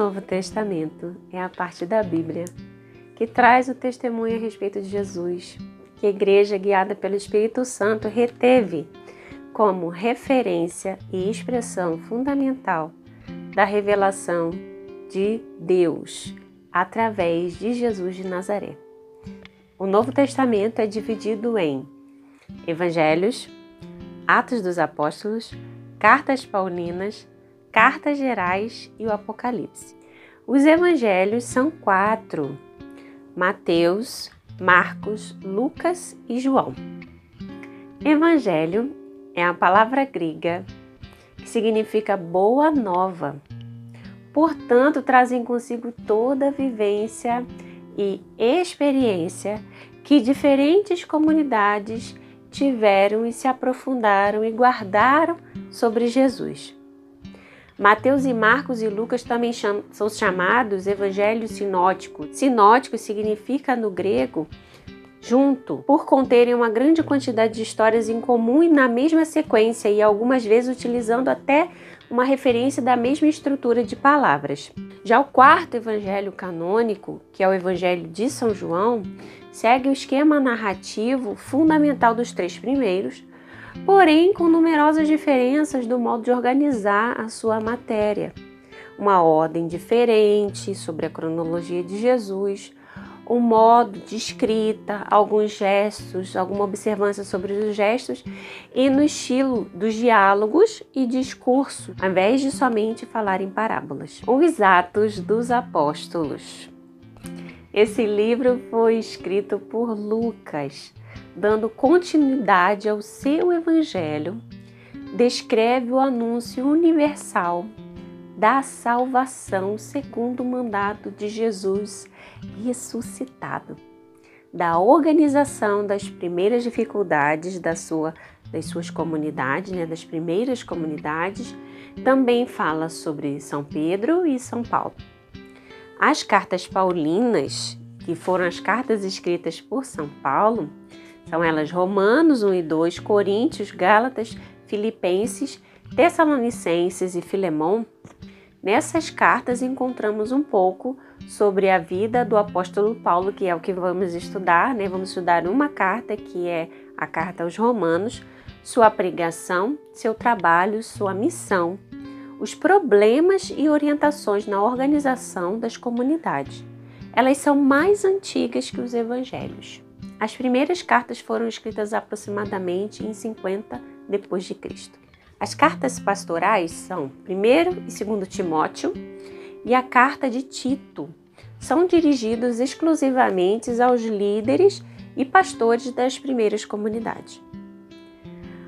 Novo Testamento é a parte da Bíblia que traz o testemunho a respeito de Jesus, que a igreja guiada pelo Espírito Santo reteve como referência e expressão fundamental da revelação de Deus através de Jesus de Nazaré. O Novo Testamento é dividido em Evangelhos, Atos dos Apóstolos, Cartas Paulinas, Cartas Gerais e o Apocalipse. Os evangelhos são quatro: Mateus, Marcos, Lucas e João. Evangelho é a palavra grega que significa boa nova. Portanto, trazem consigo toda a vivência e experiência que diferentes comunidades tiveram e se aprofundaram e guardaram sobre Jesus. Mateus e Marcos e Lucas também são chamados evangelhos sinóticos. Sinótico significa no grego junto, por conterem uma grande quantidade de histórias em comum e na mesma sequência, e algumas vezes utilizando até uma referência da mesma estrutura de palavras. Já o quarto evangelho canônico, que é o Evangelho de São João, segue o esquema narrativo fundamental dos três primeiros, porém com numerosas diferenças do modo de organizar a sua matéria. Uma ordem diferente sobre a cronologia de Jesus, o modo de escrita, alguns gestos, alguma observância sobre os gestos e no estilo dos diálogos e discurso, ao invés de somente falar em parábolas. Os Atos dos Apóstolos. Esse livro foi escrito por Lucas, dando continuidade ao seu evangelho, descreve o anúncio universal da salvação segundo o mandato de Jesus ressuscitado, da organização das primeiras dificuldades da sua, das suas comunidades, né, das primeiras comunidades, também fala sobre São Pedro e São Paulo. As cartas paulinas, que foram as cartas escritas por São Paulo, são elas Romanos 1 e 2, Coríntios, Gálatas, Filipenses, Tessalonicenses e Filemão, Nessas cartas encontramos um pouco sobre a vida do apóstolo Paulo, que é o que vamos estudar, né? Vamos estudar uma carta que é a carta aos Romanos, sua pregação, seu trabalho, sua missão, os problemas e orientações na organização das comunidades. Elas são mais antigas que os evangelhos. As primeiras cartas foram escritas aproximadamente em 50 depois de Cristo. As cartas pastorais são 1 e 2 Timóteo e a carta de Tito. São dirigidos exclusivamente aos líderes e pastores das primeiras comunidades.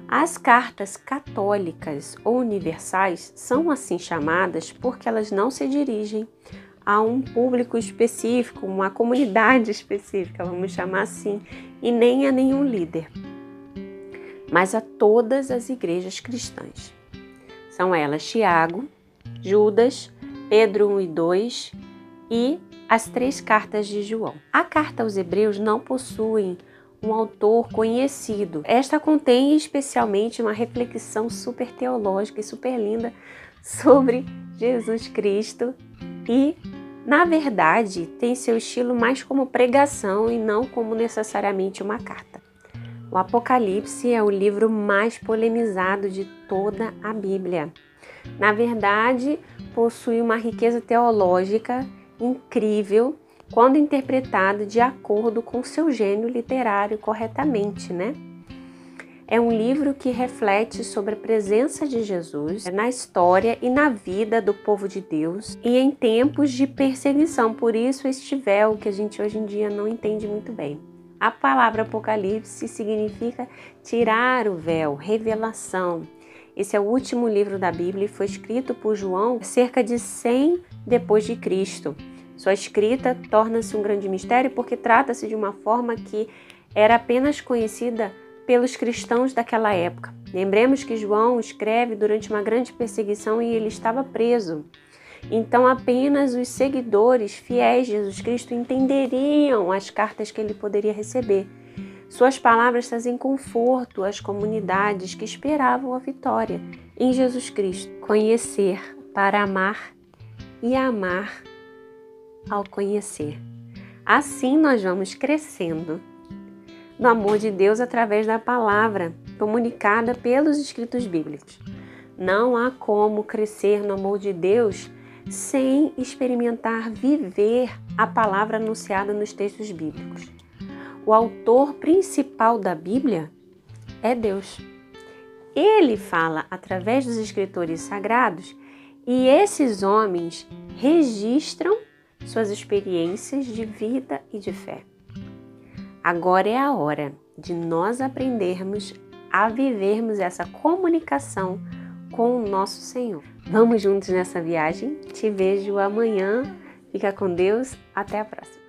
As cartas católicas ou universais são assim chamadas porque elas não se dirigem a um público específico, uma comunidade específica, vamos chamar assim, e nem a nenhum líder mas a todas as igrejas cristãs. São elas Tiago, Judas, Pedro 1 e 2 e as três cartas de João. A carta aos Hebreus não possui um autor conhecido. Esta contém especialmente uma reflexão super teológica e super linda sobre Jesus Cristo e, na verdade, tem seu estilo mais como pregação e não como necessariamente uma carta. O Apocalipse é o livro mais polemizado de toda a Bíblia. Na verdade, possui uma riqueza teológica incrível quando interpretado de acordo com seu gênio literário corretamente, né? É um livro que reflete sobre a presença de Jesus na história e na vida do povo de Deus e em tempos de perseguição. Por isso, este véu que a gente hoje em dia não entende muito bem. A palavra Apocalipse significa tirar o véu, revelação. Esse é o último livro da Bíblia e foi escrito por João cerca de 100 depois de Cristo. Sua escrita torna-se um grande mistério porque trata-se de uma forma que era apenas conhecida pelos cristãos daquela época. Lembremos que João escreve durante uma grande perseguição e ele estava preso. Então, apenas os seguidores fiéis de Jesus Cristo entenderiam as cartas que ele poderia receber. Suas palavras trazem conforto às comunidades que esperavam a vitória em Jesus Cristo. Conhecer para amar e amar ao conhecer. Assim nós vamos crescendo no amor de Deus através da palavra comunicada pelos escritos bíblicos. Não há como crescer no amor de Deus sem experimentar viver a palavra anunciada nos textos bíblicos. O autor principal da Bíblia é Deus. Ele fala através dos escritores sagrados e esses homens registram suas experiências de vida e de fé. Agora é a hora de nós aprendermos a vivermos essa comunicação com o nosso Senhor. Vamos juntos nessa viagem. Te vejo amanhã. Fica com Deus. Até a próxima.